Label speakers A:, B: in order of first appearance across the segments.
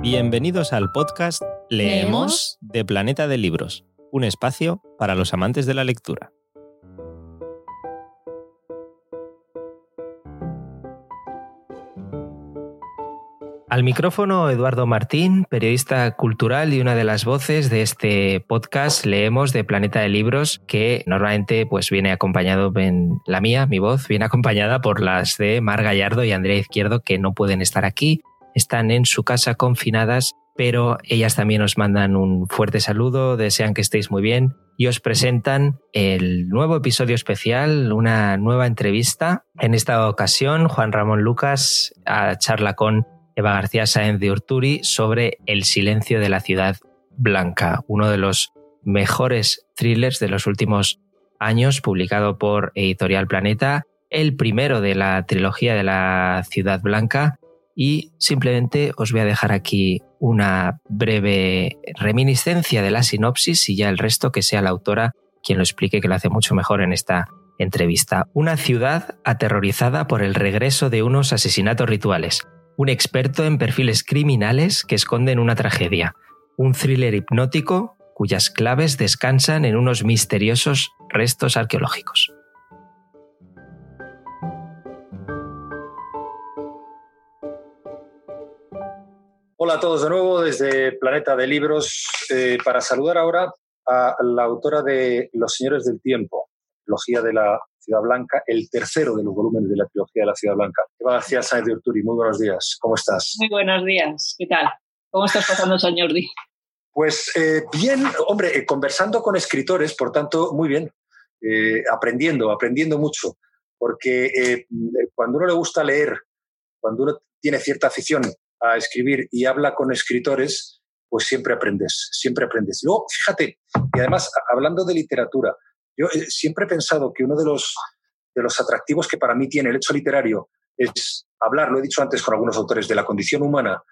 A: Bienvenidos al podcast Leemos de Planeta de Libros, un espacio para los amantes de la lectura. Al micrófono Eduardo Martín, periodista cultural y una de las voces de este podcast Leemos de Planeta de Libros, que normalmente pues viene acompañado en la mía, mi voz, viene acompañada por las de Mar Gallardo y Andrea Izquierdo, que no pueden estar aquí, están en su casa confinadas, pero ellas también os mandan un fuerte saludo, desean que estéis muy bien y os presentan el nuevo episodio especial, una nueva entrevista. En esta ocasión, Juan Ramón Lucas charla con Eva García Sáenz de Urturi sobre El silencio de la ciudad blanca, uno de los mejores thrillers de los últimos años, publicado por Editorial Planeta, el primero de la trilogía de la ciudad blanca. Y simplemente os voy a dejar aquí una breve reminiscencia de la sinopsis y ya el resto que sea la autora quien lo explique, que lo hace mucho mejor en esta entrevista. Una ciudad aterrorizada por el regreso de unos asesinatos rituales un experto en perfiles criminales que esconden una tragedia, un thriller hipnótico cuyas claves descansan en unos misteriosos restos arqueológicos.
B: Hola a todos de nuevo desde Planeta de Libros eh, para saludar ahora a la autora de Los Señores del Tiempo, trilogía de la Ciudad Blanca, el tercero de los volúmenes de la trilogía de la Ciudad Blanca. Eva García Sáenz de Urturi, muy buenos días, ¿cómo estás?
C: Muy buenos días, ¿qué tal? ¿Cómo estás pasando, señor Di?
B: Pues eh, bien, hombre, eh, conversando con escritores, por tanto, muy bien, eh, aprendiendo, aprendiendo mucho, porque cuando uno le gusta leer, cuando uno tiene cierta afición a escribir y habla con escritores, pues siempre aprendes, siempre aprendes. Luego, fíjate, y además, hablando de literatura, yo eh, siempre he pensado que uno de los, de los atractivos que para mí tiene el hecho literario es hablar, lo he dicho antes con algunos autores, de la condición humana,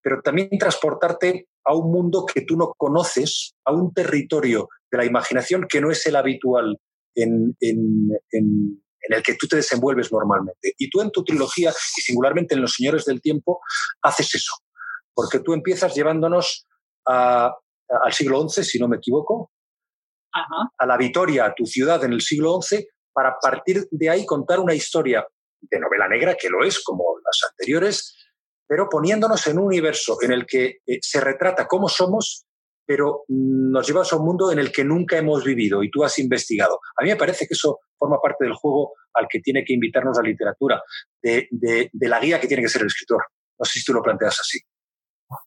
B: pero también transportarte a un mundo que tú no conoces, a un territorio de la imaginación que no es el habitual en, en, en, el que tú te desenvuelves normalmente. Y tú en tu trilogía, y singularmente en Los Señores del Tiempo, haces eso, porque tú empiezas llevándonos a, al siglo XI, si no me equivoco, a la Vitoria, a tu ciudad en el siglo XI, para partir de ahí contar una historia de novela negra, que lo es como las anteriores, pero poniéndonos en un universo en el que eh, se retrata cómo somos, pero nos llevas a un mundo en el que nunca hemos vivido y tú has investigado. A mí me parece que eso forma parte del juego al que tiene que invitarnos la literatura, de, la guía que tiene que ser el escritor. No sé si tú lo planteas así.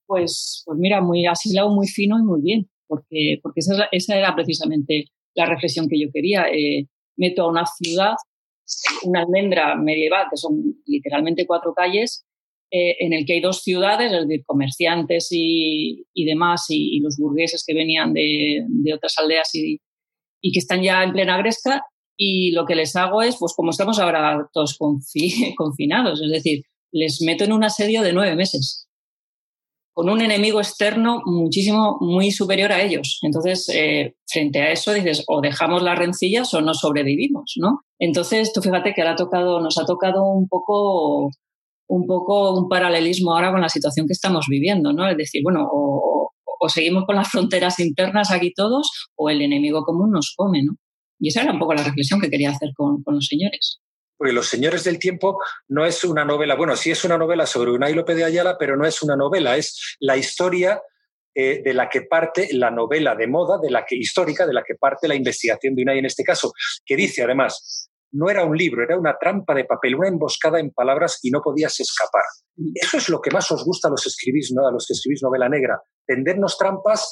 C: Pues, pues mira, muy asilado, muy fino y muy bien porque, porque esa, esa era precisamente la reflexión que yo quería. Eh, meto a una ciudad, una almendra medieval, que son literalmente cuatro calles, eh, en el que hay dos ciudades, es decir, comerciantes y, y demás, y, los burgueses que venían de, de otras aldeas y, y, que están ya en plena gresca, y lo que les hago es, pues como estamos ahora todos confinados, es decir, les meto en un asedio de nueve meses con un enemigo externo muchísimo, muy superior a ellos. Entonces, eh, frente a eso dices, o dejamos las rencillas o no sobrevivimos, ¿no? Entonces, tú fíjate que ahora ha tocado, nos ha tocado un poco, un poco un paralelismo ahora con la situación que estamos viviendo, ¿no? Es decir, bueno, o, seguimos con las fronteras internas aquí todos, o el enemigo común nos come, ¿no? Y esa era un poco la reflexión que quería hacer con los señores
B: porque Los Señores del Tiempo no es una novela, bueno, sí es una novela sobre Unai López de Ayala, pero no es una novela, es la historia eh, de la que parte la novela de moda, de la que histórica, de la que parte la investigación de Unai en este caso, que dice además, no era un libro, era una trampa de papel, una emboscada en palabras y no podías escapar. Eso es lo que más os gusta a los, escribís, ¿no? a los que escribís novela negra, tendernos trampas,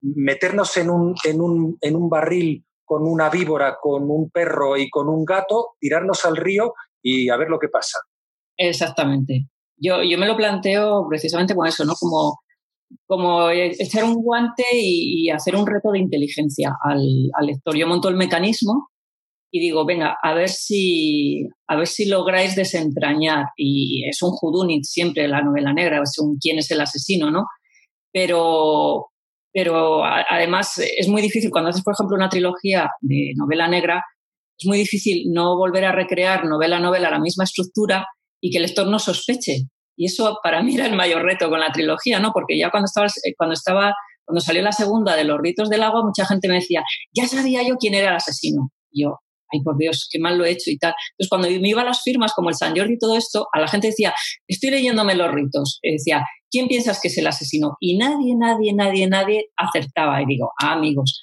B: meternos en un, barril con una víbora, con un perro y con un gato, tirarnos al río y a ver lo que pasa.
C: Exactamente. Yo, yo me lo planteo precisamente con eso, ¿no? Como, como echar un guante y, hacer un reto de inteligencia al, al, lector. Yo monto el mecanismo y digo, venga, a ver si, a ver si lográis desentrañar. Y es un judunit siempre la novela negra, es un quién es el asesino, ¿no? Pero, pero además es muy difícil cuando haces, por ejemplo, una trilogía de novela negra, es muy difícil no volver a recrear novela a novela la misma estructura y que el lector no sospeche. Y eso para mí era el mayor reto con la trilogía, ¿no? Porque ya cuando estaba, cuando estaba, cuando salió la segunda de Los ritos del agua, mucha gente me decía, ya sabía yo quién era el asesino. Yo, ay por Dios, qué mal lo he hecho y tal. Entonces cuando me iba a las firmas como el San Jordi y todo esto, a la gente decía, estoy leyéndome los ritos. Decía, ¿quién piensas que es el asesino? Y nadie, nadie, nadie, nadie acertaba. Y digo, ah, amigos,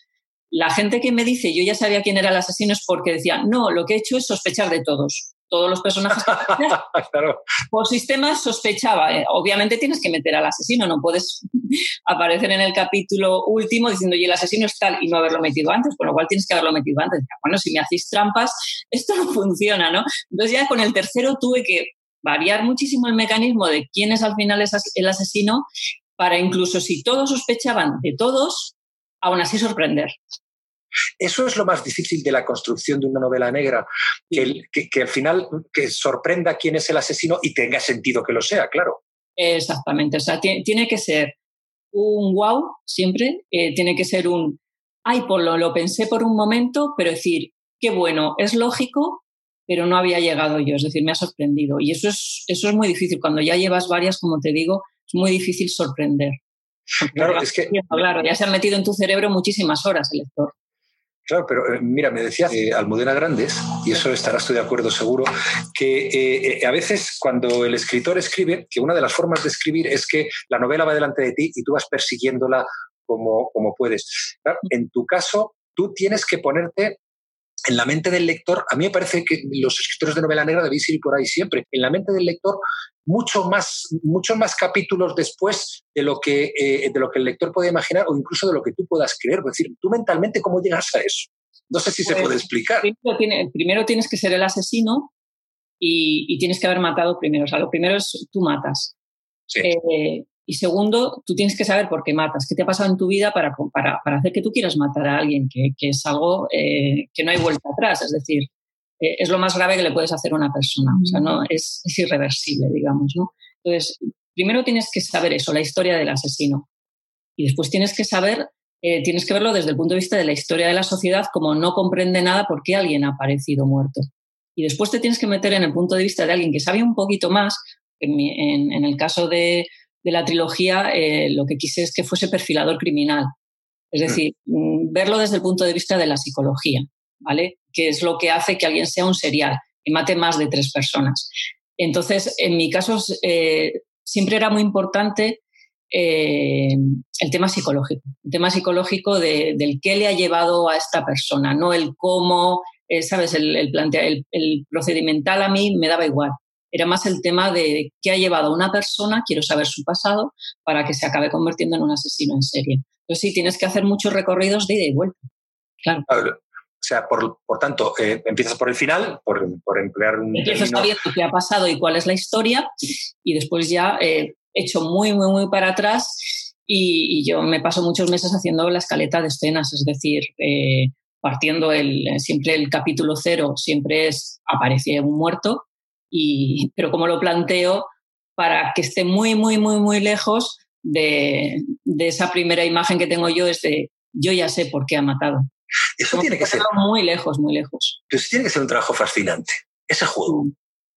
C: la gente que me dice yo ya sabía quién era el asesino es porque decía, no, lo que he hecho es sospechar de todos. Todos los personajes por sistema sospechaba. Eh, obviamente tienes que meter al asesino, no puedes aparecer en el capítulo último diciendo, y el asesino es tal y no haberlo metido antes, con lo cual tienes que haberlo metido antes. Bueno, si me hacéis trampas, esto no funciona, ¿no? Entonces ya con el tercero tuve que variar muchísimo el mecanismo de quién es al final el asesino para incluso si todos sospechaban de todos, aún así sorprender.
B: Eso es lo más difícil de la construcción de una novela negra, que, que, al final que sorprenda quién es el asesino y tenga sentido que lo sea, claro.
C: Exactamente, o sea, tiene, que ser un wow siempre, eh, tiene que ser un, ay, por lo, lo pensé por un momento, pero decir, qué bueno, es lógico, pero no había llegado yo, es decir, me ha sorprendido. Y eso es, eso es muy difícil, cuando ya llevas varias, como te digo, es muy difícil sorprender.
B: Claro, es que...
C: Claro, ya se han metido en tu cerebro muchísimas horas el lector.
B: Claro, pero eh, mira, me decía eh, Almudena Grandes, y eso estarás tú de acuerdo seguro, que eh, a veces cuando el escritor escribe, que una de las formas de escribir es que la novela va delante de ti y tú vas persiguiéndola como, como puedes. en tu caso, tú tienes que ponerte en la mente del lector, a mí me parece que los escritores de novela negra debéis ir por ahí siempre, en la mente del lector mucho más, muchos más capítulos después de lo, que, eh, de lo que el lector puede imaginar o incluso de lo que tú puedas creer. Es decir, tú mentalmente, ¿cómo llegas a eso? No sé si se pues, puede explicar.
C: Primero, tienes que ser el asesino y, tienes que haber matado primero. O sea, lo primero es tú matas. Eh, y segundo, tú tienes que saber por qué matas, qué te ha pasado en tu vida para, para, para hacer que tú quieras matar a alguien, que, que es algo eh, que no hay vuelta atrás. Es decir, eh, es lo más grave que le puedes hacer a una persona. O sea, no, es, es irreversible, digamos. ¿no? Entonces, primero tienes que saber eso, la historia del asesino. Y después tienes que saber, eh, tienes que verlo desde el punto de vista de la historia de la sociedad, como no comprende nada por qué alguien ha aparecido muerto. Y después te tienes que meter en el punto de vista de alguien que sabe un poquito más. En, en, en el caso de, de la trilogía eh, lo que quise es que fuese perfilador criminal. Es decir, mm, verlo desde el punto de vista de la psicología, ¿vale? Que es lo que hace que alguien sea un serial y mate más de tres personas. Entonces, en mi caso, eh, siempre era muy importante eh, el tema psicológico, el tema psicológico de, del qué le ha llevado a esta persona, no el cómo, ¿sabes? El, el, el procedimental a mí me daba igual. Era más el tema de qué ha llevado a una persona, quiero saber su pasado, para que se acabe convirtiendo en un asesino en serie. Entonces sí, tienes que hacer muchos recorridos de ida y vuelta. Claro.
B: O sea, por, por tanto, eh, empiezas por el final, por, por emplear un.
C: Empiezas sabiendo qué ha pasado y cuál es la historia, y después ya eh, hecho muy, muy, muy para atrás. Y, yo me paso muchos meses haciendo la escaleta de escenas, es decir, eh, partiendo el, siempre el capítulo cero, siempre es aparece un muerto, y, pero como lo planteo para que esté muy, muy, muy, muy lejos de, de esa primera imagen que tengo yo, es de yo ya sé por qué ha matado.
B: Eso tiene que ser.
C: Muy lejos, muy lejos.
B: Pero tiene que ser un trabajo fascinante, ese juego.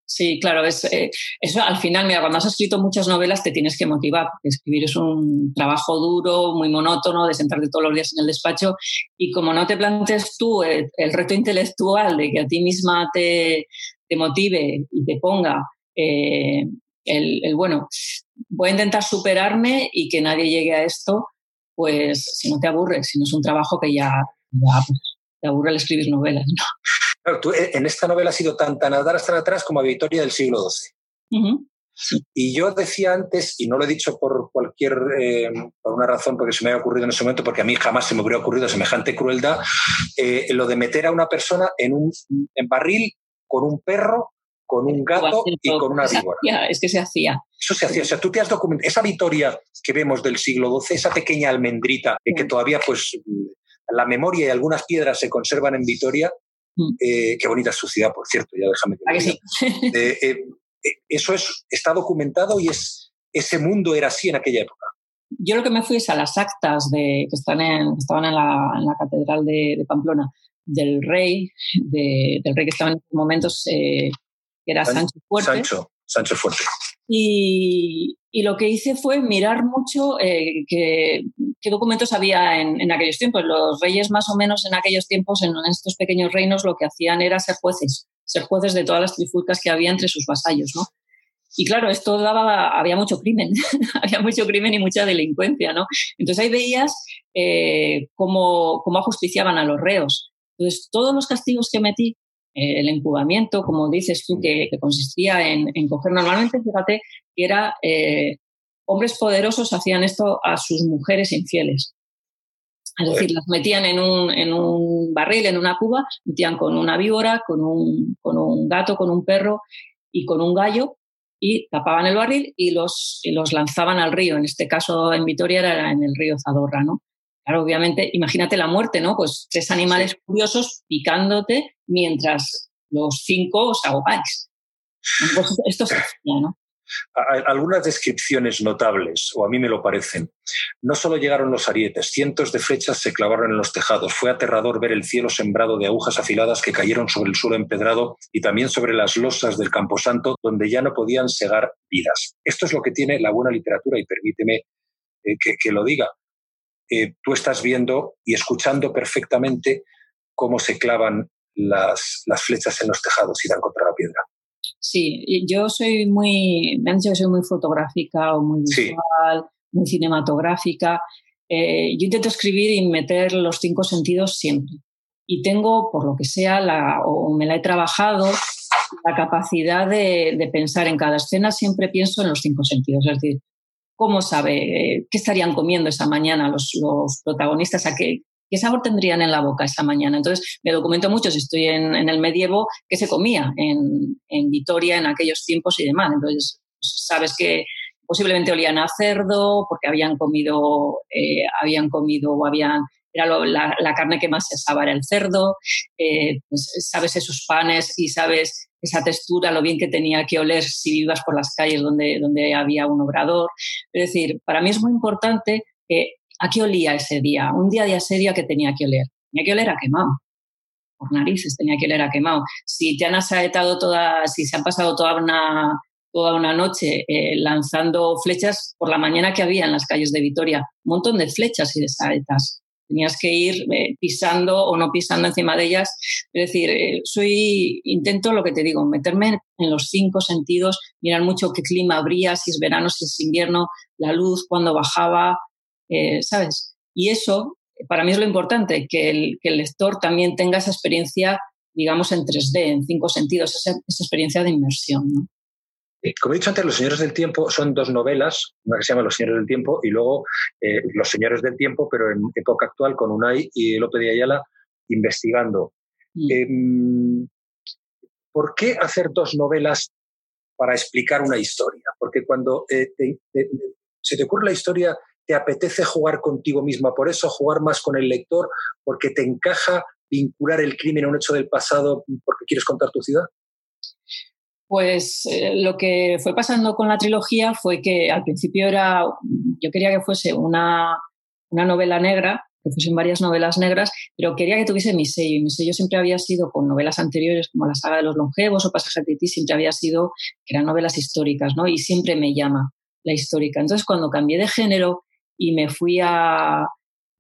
C: Sí, claro, es, eh, eso al final, mira, cuando has escrito muchas novelas te tienes que motivar. Escribir es un trabajo duro, muy monótono, de sentarte todos los días en el despacho y como no te plantes tú el reto intelectual de que a ti misma te, te motive y te ponga eh, el, bueno, voy a intentar superarme y que nadie llegue a esto, pues si no te aburres, si no es un trabajo que ya, pues, te aburre el escribir novelas.
B: Claro, tú eh, en esta novela has sido tan, tan atrás, tan atrás como a Victoria del siglo XII. Y yo decía antes, y no lo he dicho por cualquier, eh, por una razón, porque se me ha ocurrido en ese momento, porque a mí jamás se me hubiera ocurrido semejante crueldad, lo de meter a una persona en un en barril con un perro, con un gato y con una víbora.
C: Es que se hacía.
B: Eso se hacía. O sea, tú te has documentado. Esa Vitoria que vemos del siglo XII, esa pequeña almendrita, que todavía, pues, la memoria y algunas piedras se conservan en Vitoria. Mm. Eh, qué bonita es su ciudad, por cierto, ya déjame que eh, eh, Eso es, está documentado y es, ese mundo era así en aquella época.
C: Yo lo que me fui es a las actas de, que, están en, estaban en la, en la Catedral de, de Pamplona del rey, de, del rey que estaba en esos momentos, eh, que era Sancho Fuerte.
B: Sancho, Sancho Fuerte.
C: Y, y lo que hice fue mirar mucho eh, qué, documentos había en, aquellos tiempos. Los reyes más o menos en aquellos tiempos, en, estos pequeños reinos, lo que hacían era ser jueces, ser jueces de todas las trifulcas que había entre sus vasallos, ¿no? Y claro, esto daba, había mucho crimen, había mucho crimen y mucha delincuencia, ¿no? Entonces ahí veías eh, cómo, cómo ajusticiaban a los reos. Entonces, todos los castigos que metí eh, el incubamiento, como dices tú, que, consistía en, coger normalmente, fíjate, que era eh, hombres poderosos hacían esto a sus mujeres infieles. Es decir, las metían en un, en un barril, en una cuba, metían con una víbora, con un, con un gato, con un perro y con un gallo y tapaban el barril y los, y los lanzaban al río. En este caso, en Vitoria, era en el río Zadorra, ¿no? Claro, obviamente, imagínate la muerte, ¿no? Pues tres animales curiosos picándote mientras los cinco os ahogáis. Pues esto se hacía, ¿no?
B: Algunas descripciones notables, o a mí me lo parecen. No solo llegaron los arietes, cientos de flechas se clavaron en los tejados. Fue aterrador ver el cielo sembrado de agujas afiladas que cayeron sobre el suelo empedrado y también sobre las losas del camposanto, donde ya no podían segar vidas. Esto es lo que tiene la buena literatura, y permíteme eh, que lo diga. Eh, tú estás viendo y escuchando perfectamente cómo se clavan las, las, flechas en los tejados y dan contra la piedra.
C: Sí, yo soy muy, me han dicho que soy muy fotográfica o muy visual, muy cinematográfica. Eh, yo intento escribir y meter los cinco sentidos siempre. Y tengo, por lo que sea, la, o me la he trabajado, la capacidad de, de, pensar en cada escena, siempre pienso en los cinco sentidos. Es decir, cómo sabe, eh, qué estarían comiendo esa mañana los, protagonistas, a qué, qué, sabor tendrían en la boca esa mañana. Entonces, me documento mucho si estoy en, el medievo, qué se comía en, en, Vitoria en aquellos tiempos y demás. Entonces, sabes que posiblemente olían a cerdo porque habían comido, eh, habían comido o habían era la, carne que más se asaba era el cerdo, eh, pues sabes esos panes y sabes esa textura, lo bien que tenía que oler si vivas por las calles donde, donde había un obrador. Es decir, para mí es muy importante que a qué olía ese día, un día de asedio que tenía que oler. Tenía que oler a quemado, por narices tenía que oler a quemado. Si te han asaetado toda, si se han pasado toda una, toda una noche eh, lanzando flechas por la mañana que había en las calles de Vitoria, un montón de flechas y de saetas tenías que ir eh, pisando o no pisando encima de ellas. Es decir, eh, soy, intento lo que te digo, meterme en los cinco sentidos, mirar mucho qué clima habría, si es verano, si es invierno, la luz, cuando bajaba, eh, ¿sabes? Y eso, para mí es lo importante, que el, que el lector también tenga esa experiencia, digamos, en 3D, en cinco sentidos, esa, esa experiencia de inmersión, ¿no?
B: Eh, como he dicho antes, Los Señores del Tiempo son dos novelas, una que se llama Los Señores del Tiempo y luego eh, Los Señores del Tiempo, pero en época actual con Unai y López de Ayala investigando. Mm. Em, ¿Por qué hacer dos novelas para explicar una historia? Porque cuando eh, se te ocurre la historia, te apetece jugar contigo misma, por eso jugar más con el lector, porque te encaja vincular el crimen a un hecho del pasado porque quieres contar tu ciudad
C: pues eh, lo que fue pasando con la trilogía fue que al principio era, yo quería que fuese una, novela negra, que fuesen varias novelas negras, pero quería que tuviese mi sello. Y mi sello siempre había sido con novelas anteriores como La saga de los longevos o Pasaje de ti, siempre había sido que eran novelas históricas, ¿no? Y siempre me llama la histórica. Entonces, cuando cambié de género y me fui a,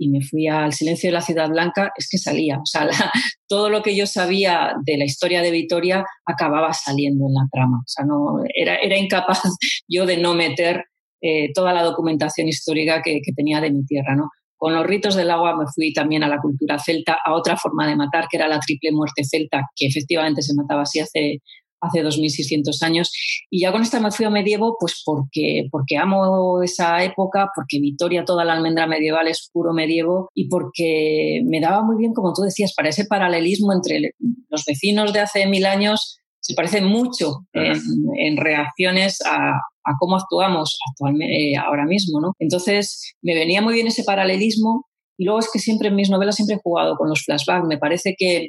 C: y me fui al silencio de la Ciudad Blanca, es que salía. O sea, todo lo que yo sabía de la historia de Vitoria acababa saliendo en la trama. O sea, no, era, era incapaz yo de no meter eh, toda la documentación histórica que, que, tenía de mi tierra. ¿no? Con los ritos del agua me fui también a la cultura celta, a otra forma de matar, que era la triple muerte celta, que efectivamente se mataba así hace hace 2.600 años. Y ya con esta me fui a medievo, pues porque, porque amo esa época, porque Vitoria, toda la almendra medieval es puro medievo y porque me daba muy bien, como tú decías, para ese paralelismo entre los vecinos de hace mil años, se parece mucho en, reacciones a, cómo actuamos actualmente, eh, ahora mismo. ¿no? Entonces, me venía muy bien ese paralelismo. Y luego es que siempre en mis novelas siempre he jugado con los flashbacks. Me parece que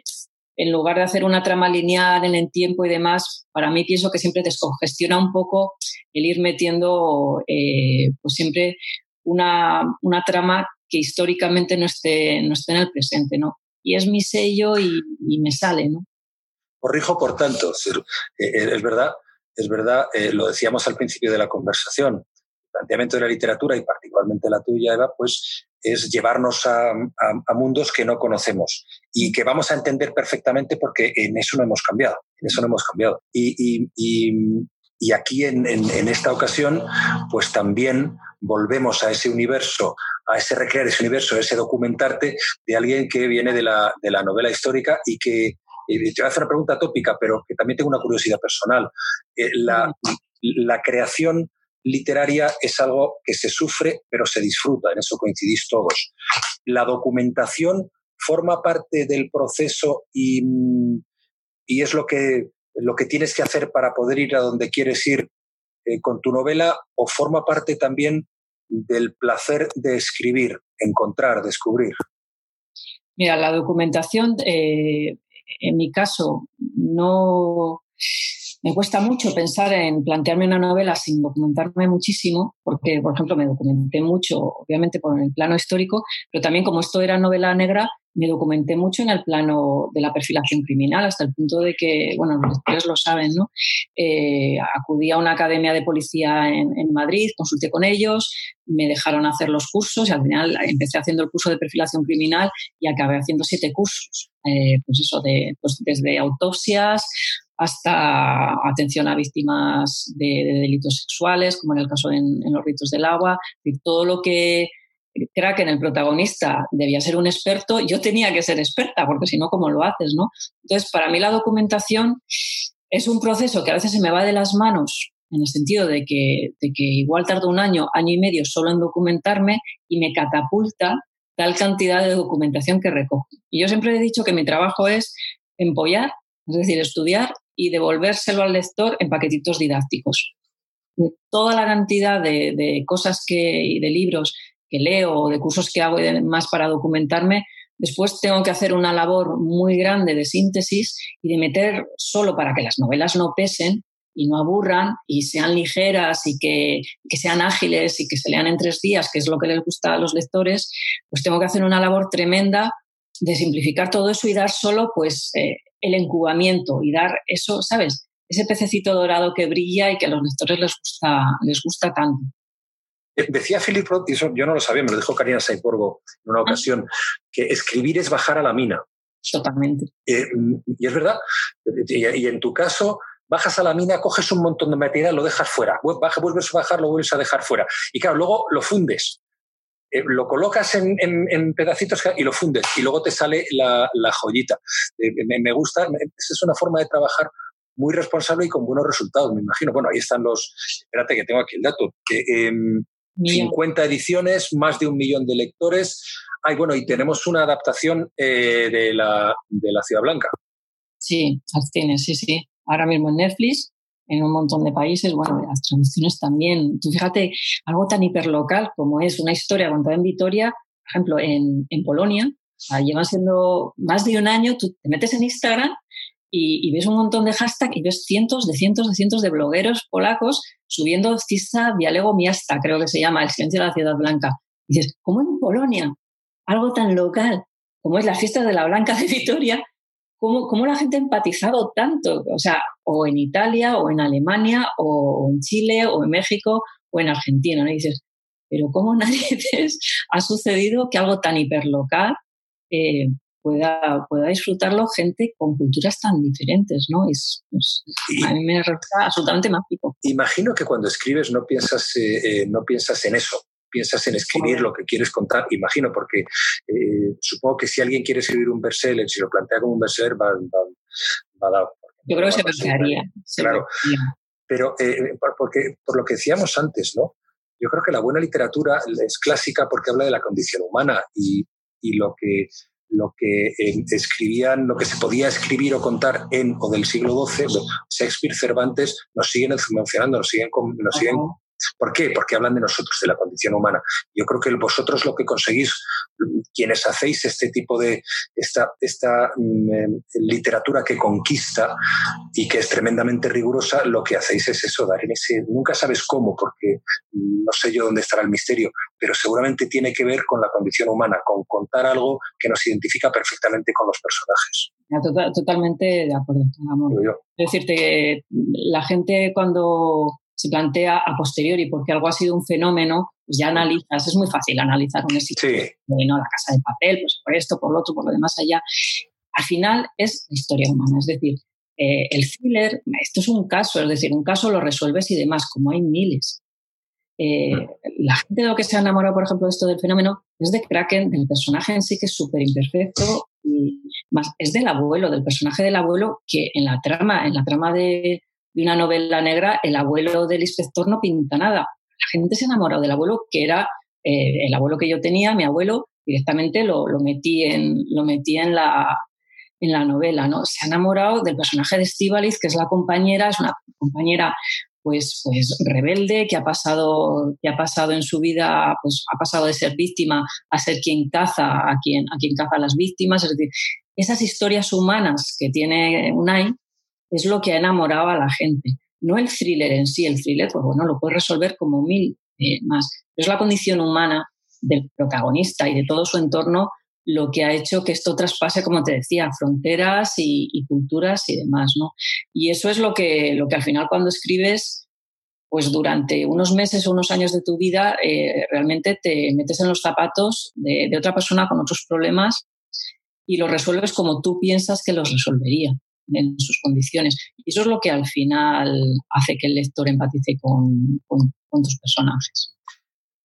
C: en lugar de hacer una trama lineal en el tiempo y demás, para mí pienso que siempre descongestiona un poco el ir metiendo eh, pues siempre una, una, trama que históricamente no esté, no esté en el presente, ¿no? Y es mi sello y, me sale, ¿no?
B: Corrijo, por tanto, eh, es verdad, es verdad, eh, lo decíamos al principio de la conversación, planteamiento de la literatura y particularmente la tuya, Eva, pues es llevarnos a, mundos que no conocemos y que vamos a entender perfectamente porque en eso no hemos cambiado, en eso no hemos cambiado. Y, aquí en, esta ocasión, pues también volvemos a ese universo, a ese recrear ese universo, a ese documentarte de alguien que viene de la, de la novela histórica y que te voy a hacer una pregunta tópica, pero que también tengo una curiosidad personal. Eh, la, la creación literaria es algo que se sufre, pero se disfruta, en eso coincidís todos. La documentación forma parte del proceso y, y es lo que, lo que tienes que hacer para poder ir a donde quieres ir eh, con tu novela o forma parte también del placer de escribir, encontrar, descubrir.
C: Mira, la documentación, eh, en mi caso, no, me cuesta mucho pensar en plantearme una novela sin documentarme muchísimo, porque, por ejemplo, me documenté mucho, obviamente, por el plano histórico, pero también como esto era novela negra, me documenté mucho en el plano de la perfilación criminal, hasta el punto de que, bueno, los lectores lo saben, ¿no? Eh, acudí a una academia de policía en, Madrid, consulté con ellos, me dejaron hacer los cursos y al final empecé haciendo el curso de perfilación criminal y acabé haciendo siete cursos. Eh, pues eso, de, pues desde autopsias hasta atención a víctimas de, delitos sexuales, como en el caso en, los ritos del agua, y todo lo que crea que en el protagonista debía ser un experto, yo tenía que ser experta, porque si no, ¿cómo lo haces? ¿no? Entonces, para mí la documentación es un proceso que a veces se me va de las manos en el sentido de que, de que igual tardo un año, año y medio solo en documentarme y me catapulta tal cantidad de documentación que recojo. Y yo siempre he dicho que mi trabajo es empollar, es decir, estudiar y devolvérselo al lector en paquetitos didácticos. Toda la cantidad de, cosas que, y de libros que leo o de cursos que hago y demás para documentarme, después tengo que hacer una labor muy grande de síntesis y de meter solo para que las novelas no pesen y no aburran y sean ligeras y que, sean ágiles y que se lean en tres días, que es lo que les gusta a los lectores, pues tengo que hacer una labor tremenda de simplificar todo eso y dar solo pues eh, el incubamiento y dar eso, ¿sabes? Ese pececito dorado que brilla y que a los lectores les gusta, les gusta tanto.
B: Eh, decía Philip Roth, y eso yo no lo sabía, me lo dijo Karina Saiporgo en una ah. ocasión, que escribir es bajar a la mina.
C: Totalmente.
B: Eh, y es verdad. Y, en tu caso, bajas a la mina, coges un montón de material, lo dejas fuera. vuelves a bajar, lo vuelves a dejar fuera. Y claro, luego lo fundes. Eh, lo colocas en, pedacitos y lo fundes y luego te sale la, joyita. Eh, me, gusta, esa es una forma de trabajar muy responsable y con buenos resultados, me imagino. Bueno, ahí están los, espérate que tengo aquí el dato, 50 em, ediciones, más de un millón de lectores. Ay, bueno, y tenemos una adaptación eh, de, la, de La Ciudad Blanca.
C: Sí, las tienes, sí, sí. Ahora mismo en Netflix en un montón de países, bueno, las traducciones también. Tú fíjate, algo tan hiperlocal como es una historia contada en Vitoria, por ejemplo, en, en Polonia, llevan siendo más de un año, tú te metes en Instagram y, ves un montón de hashtags y ves cientos de cientos de cientos de blogueros polacos subiendo Cista Vialego Miasta, creo que se llama, el silencio de la ciudad blanca. Y dices, ¿cómo en Polonia? Algo tan local como es la fiesta de la Blanca de Vitoria, ¿Cómo, la gente ha empatizado tanto? O sea, o en Italia, o en Alemania, o, en Chile, o en México, o en Argentina. ¿no? Y dices, pero ¿cómo nadie ha sucedido que algo tan hiperlocal eh, pueda, pueda disfrutarlo gente con culturas tan diferentes? ¿no? Es, a mí me resulta absolutamente mágico.
B: Imagino que cuando escribes no piensas, eh, eh, no piensas en eso piensas en escribir lo que quieres contar, imagino, porque eh, supongo que si alguien quiere escribir un bestseller, si lo plantea como un bestseller, va, va, a dar.
C: Yo creo que se plantearía.
B: Claro. Pero eh, porque, por lo que decíamos antes, ¿no? Yo creo que la buena literatura es clásica porque habla de la condición humana y, y lo que lo que eh, escribían, lo que se podía escribir o contar en o del siglo XII, Shakespeare, Cervantes, nos siguen mencionando, nos siguen, nos siguen ¿Por qué? Porque hablan de nosotros, de la condición humana. Yo creo que vosotros lo que conseguís, quienes hacéis este tipo de, esta, esta mm, eh, literatura que conquista y que es tremendamente rigurosa, lo que hacéis es eso, dar en ese, nunca sabes cómo, porque no sé yo dónde estará el misterio, pero seguramente tiene que ver con la condición humana, con contar algo que nos identifica perfectamente con los personajes.
C: Tota-, totalmente de acuerdo, amor. Es decirte, la gente cuando se plantea a posteriori porque algo ha sido un fenómeno, pues ya analizas, es muy fácil analizar un éxito. Sí. la casa de papel, pues por esto, por lo otro, por lo demás allá. Al final es la historia humana, es decir, eh, el thriller, esto es un caso, es decir, un caso lo resuelves y demás, como hay miles. Eh, la gente de lo que se ha enamorado, por ejemplo, de esto del fenómeno es de Kraken, del personaje en sí que es súper imperfecto y más es del abuelo, del personaje del abuelo que en la trama, en la trama de, una novela negra, el abuelo del inspector no pinta nada. La gente se ha enamorado del abuelo que era eh, el abuelo que yo tenía, mi abuelo, directamente lo, lo metí en lo metí en la en la novela, ¿no? Se ha enamorado del personaje de Estíbaliz, que es la compañera, es una compañera pues, pues rebelde, que ha pasado, que ha pasado en su vida, pues ha pasado de ser víctima a ser quien caza, a quien, a quien caza a las víctimas. Es decir, esas historias humanas que tiene Unai es lo que ha enamorado a la gente. No el thriller en sí, el thriller, pues bueno, lo puede resolver como mil eh, más. es la condición humana del protagonista y de todo su entorno lo que ha hecho que esto traspase, como te decía, fronteras y, culturas y demás, ¿no? Y eso es lo que, lo que al final cuando escribes, pues durante unos meses o unos años de tu vida, eh, realmente te metes en los zapatos de, otra persona con otros problemas y los resuelves como tú piensas que los resolvería en sus condiciones. Y eso es lo que al final hace que el lector empatice con, con tus personajes.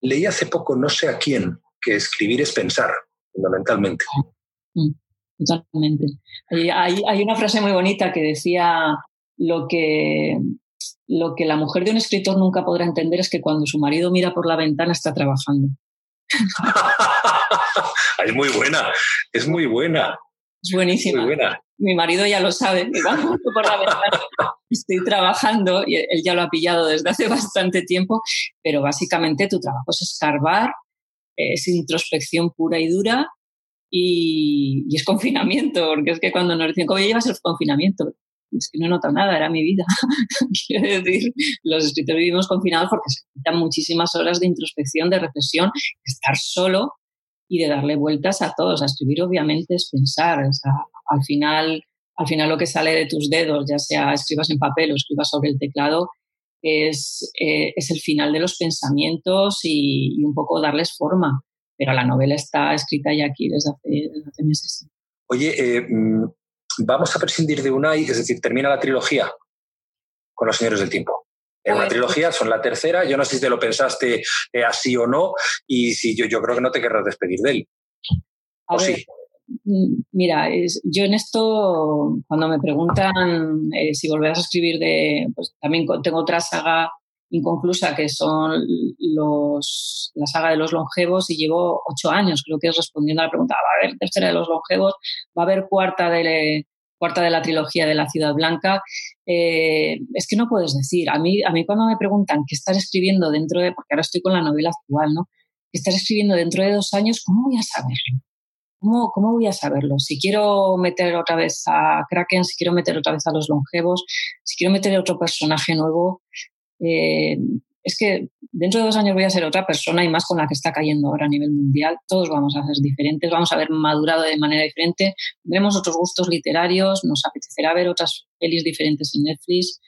B: Leí hace poco, no sé a quién, que escribir es pensar fundamentalmente.
C: Mm, totalmente. Hay, hay, una frase muy bonita que decía lo que, lo que la mujer de un escritor nunca podrá entender es que cuando su marido mira por la ventana está trabajando.
B: es muy buena, es muy buena.
C: Es buenísima. Muy buena. Mi marido ya lo sabe, por la estoy trabajando y él ya lo ha pillado desde hace bastante tiempo, pero básicamente tu trabajo es escarbar, es introspección pura y dura y, es confinamiento, porque es que cuando nos dicen, ¿cómo llevas el confinamiento? Es que no he notado nada, era mi vida. Quiero decir, los escritores vivimos confinados porque se quitan muchísimas horas de introspección, de reflexión, de estar solo y de darle vueltas a todos. A escribir, obviamente, es pensar. Al, final, al final, lo que sale de tus dedos, ya sea escribas en papel o escribas sobre el teclado, es, eh, es el final de los pensamientos y, un poco darles forma. Pero la novela está escrita ya aquí desde hace, meses.
B: Oye, eh, mm, vamos a prescindir de Unai, es decir, termina la trilogía con Los Señores del Tiempo. Es una trilogía, son la tercera. Yo no sé si te lo pensaste eh, así o no, y si yo, yo creo que no te querrás despedir de él.
C: ¿O sí? Mira, yo en esto, cuando me preguntan eh, si volverás a escribir de, pues también tengo otra saga inconclusa que son los, la saga de los longevos y llevo ocho años, creo que es respondiendo a la pregunta, va a haber tercera de los longevos, va a haber cuarta de, cuarta de la trilogía de la Ciudad Blanca. Eh, es que no puedes decir, a mí, a mí cuando me preguntan qué estás escribiendo dentro de, porque ahora estoy con la novela actual, ¿no? ¿Qué estás escribiendo dentro de dos años? ¿Cómo voy a saberlo? ¿Cómo, ¿Cómo voy a saberlo? Si quiero meter otra vez a Kraken, si quiero meter otra vez a los longevos, si quiero meter otro personaje nuevo, eh, es que dentro de dos años voy a ser otra persona y más con la que está cayendo ahora a nivel mundial. Todos vamos a ser diferentes, vamos a haber madurado de manera diferente, tendremos otros gustos literarios, nos apetecerá ver otras pelis diferentes en Netflix.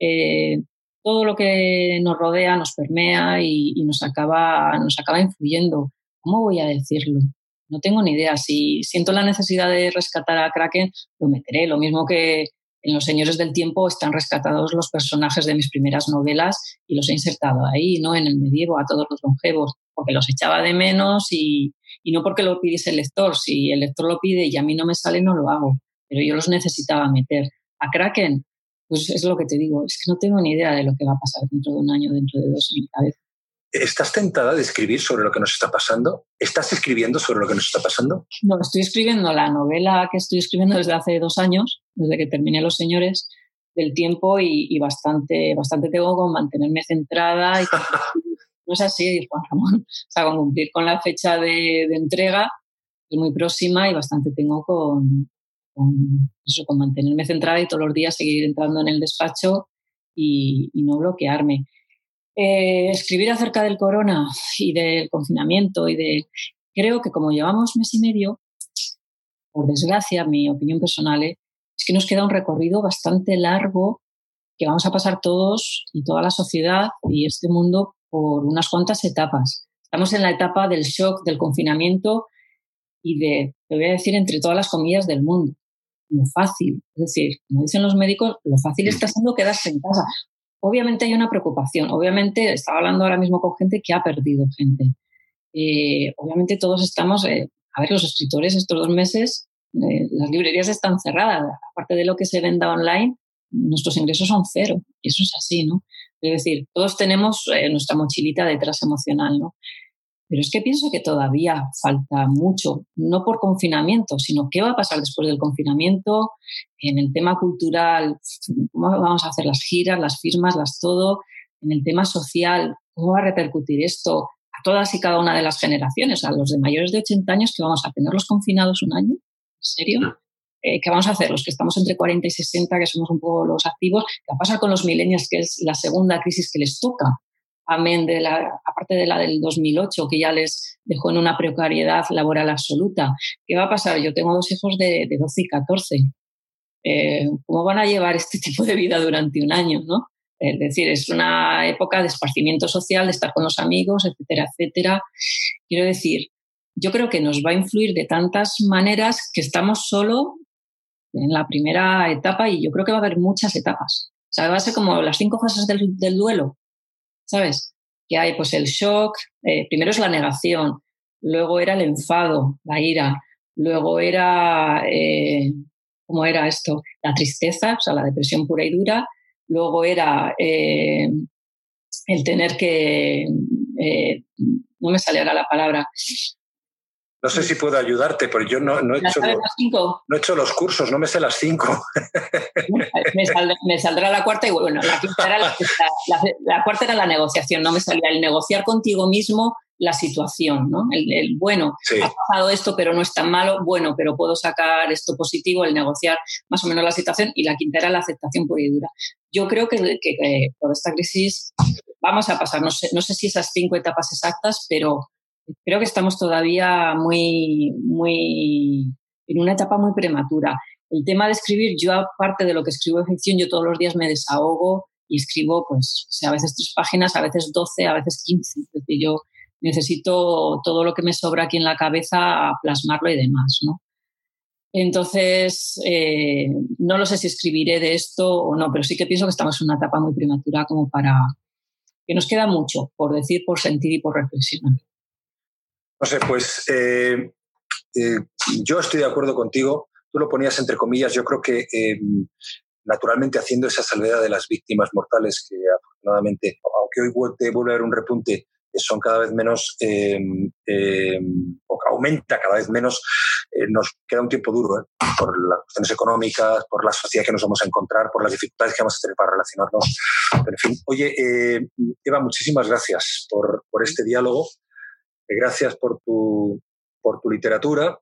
C: Eh, todo lo que nos rodea nos permea y, y, nos, acaba, nos acaba influyendo. ¿Cómo voy a decirlo? No tengo ni idea. Si siento la necesidad de rescatar a Kraken, lo meteré. Lo mismo que en Los Señores del Tiempo están rescatados los personajes de mis primeras novelas y los he insertado ahí, ¿no? En el medievo, a todos los longevos, porque los echaba de menos y, y no porque lo pidiese el lector. Si el lector lo pide y a mí no me sale, no lo hago. Pero yo los necesitaba meter. A Kraken, pues es lo que te digo, es que no tengo ni idea de lo que va a pasar dentro de un año, dentro de dos en mi cabeza.
B: ¿Estás tentada de escribir sobre lo que nos está pasando? ¿Estás escribiendo sobre lo que nos está pasando?
C: No, estoy escribiendo la novela que estoy escribiendo desde hace dos años, desde que terminé Los Señores del Tiempo y, bastante, bastante tengo con mantenerme centrada y no es así, Juan Ramón, o sea, con cumplir con la fecha de, entrega es muy próxima y bastante tengo con, con, eso, con mantenerme centrada y todos los días seguir entrando en el despacho y no bloquearme. Eh, escribir acerca del corona y del confinamiento y de... Creo que como llevamos mes y medio, por desgracia, mi opinión personal, ¿eh? es que nos queda un recorrido bastante largo que vamos a pasar todos y toda la sociedad y este mundo por unas cuantas etapas. Estamos en la etapa del shock, del confinamiento y de, te voy a decir, entre todas las comillas del mundo. Lo fácil, es decir, como dicen los médicos, lo fácil está siendo quedarse en casa. Obviamente hay una preocupación, obviamente estaba hablando ahora mismo con gente que ha perdido gente. Eh, obviamente todos estamos, eh, a ver, los escritores estos dos meses, eh, las librerías están cerradas, aparte de lo que se venda online, nuestros ingresos son cero. Y eso es así, ¿no? Es decir, todos tenemos eh, nuestra mochilita detrás emocional, ¿no? Pero es que pienso que todavía falta mucho, no por confinamiento, sino qué va a pasar después del confinamiento en el tema cultural, cómo vamos a hacer las giras, las firmas, las todo, en el tema social, cómo va a repercutir esto a todas y cada una de las generaciones, a los de mayores de 80 años que vamos a tenerlos confinados un año, ¿en serio? Eh, ¿qué vamos a hacer? Los que estamos entre 40 y 60, que somos un poco los activos, ¿qué pasa con los millennials, que es la segunda crisis que les toca? Amén de la, aparte de la del 2008, que ya les dejó en una precariedad laboral absoluta. ¿Qué va a pasar? Yo tengo dos hijos de, 12 y 14. Eh, ¿Cómo van a llevar este tipo de vida durante un año? ¿no? Es decir, es una época de esparcimiento social, de estar con los amigos, etcétera, etcétera. Quiero decir, yo creo que nos va a influir de tantas maneras que estamos solo en la primera etapa y yo creo que va a haber muchas etapas. O sea, va a ser como las cinco fases del, duelo, ¿sabes? Que hay pues el shock, eh, primero es la negación, luego era el enfado, la ira, luego era, eh, ¿cómo era esto? La tristeza, o sea, la depresión pura y dura, luego era eh, el tener que, no me sale ahora la palabra,
B: no sé si puedo ayudarte, pero yo no, he, hecho no he hecho los cursos, no me sé las cinco.
C: me, saldrá, la cuarta y bueno, la, era la, cuarta era la negociación, no me salía el negociar contigo mismo la situación, ¿no? El, bueno, ha pasado esto, pero no es tan malo, bueno, pero puedo sacar esto positivo, el negociar más o menos la situación, y la quinta era la aceptación pura y dura. Yo creo que, que, por esta crisis vamos a pasar, no sé, no sé si esas cinco etapas exactas, pero creo que estamos todavía muy, muy, en una etapa muy prematura. El tema de escribir, yo aparte de lo que escribo en ficción, yo todos los días me desahogo y escribo, pues, a veces tres páginas, a veces doce, a veces quince. Es decir, yo necesito todo lo que me sobra aquí en la cabeza plasmarlo y demás, ¿no? Entonces, eh, no lo sé si escribiré de esto o no, pero sí que pienso que estamos en una etapa muy prematura como para que nos queda mucho por decir, por sentir y por reflexionar.
B: No sé, pues eh, eh, yo estoy de acuerdo contigo. Tú lo ponías entre comillas. Yo creo que em, naturalmente haciendo esa salvedad de las víctimas mortales que afortunadamente, aunque hoy vuelve a haber un repunte, son cada vez menos, em, em, o aumenta cada vez menos, eh, nos queda un tiempo duro por las cuestiones económicas, por la sociedad que nos vamos a encontrar, por las dificultades que vamos a tener para relacionarnos. Pero en fin, oye, Eva, muchísimas gracias por, por este diálogo gracias por tu, por tu literatura,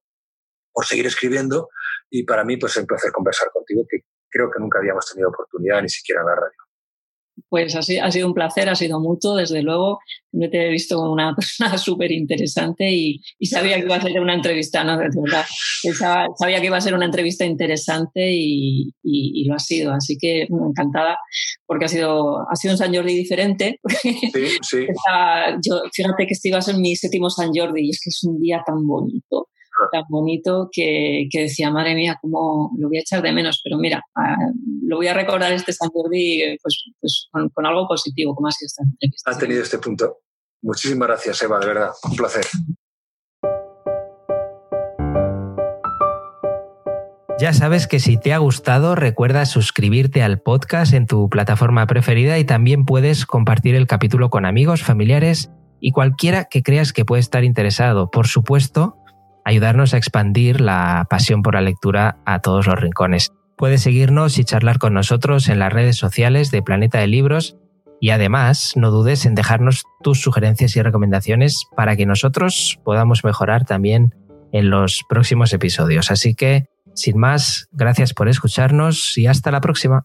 B: por seguir escribiendo y para mí pues es un placer conversar contigo, que creo que nunca habíamos tenido oportunidad ni siquiera en la radio.
C: Pues ha sido un placer, ha sido mutuo, desde luego. Me te he visto una persona súper interesante y, sabía que iba a ser una entrevista, ¿no? De verdad. Sabía, que iba a ser una entrevista interesante y, lo ha sido. Así que encantada porque ha sido, ha sido un San Jordi diferente. Sí, sí. yo, fíjate que este iba a ser mi séptimo San Jordi y es que es un día tan bonito tan bonito que, decía, madre mía, cómo lo voy a echar de menos, pero mira, ah, lo voy a recordar este San Jordi pues, pues con, algo positivo, como ha sido esta entrevista.
B: Ha tenido este punto. Muchísimas gracias, Eva, de verdad, un placer.
A: Ya sabes que si te ha gustado, recuerda suscribirte al podcast en tu plataforma preferida y también puedes compartir el capítulo con amigos, familiares y cualquiera que creas que puede estar interesado. Por supuesto, ayudarnos a expandir la pasión por la lectura a todos los rincones. Puedes seguirnos y charlar con nosotros en las redes sociales de Planeta de Libros y además no dudes en dejarnos tus sugerencias y recomendaciones para que nosotros podamos mejorar también en los próximos episodios. Así que, sin más, gracias por escucharnos y hasta la próxima.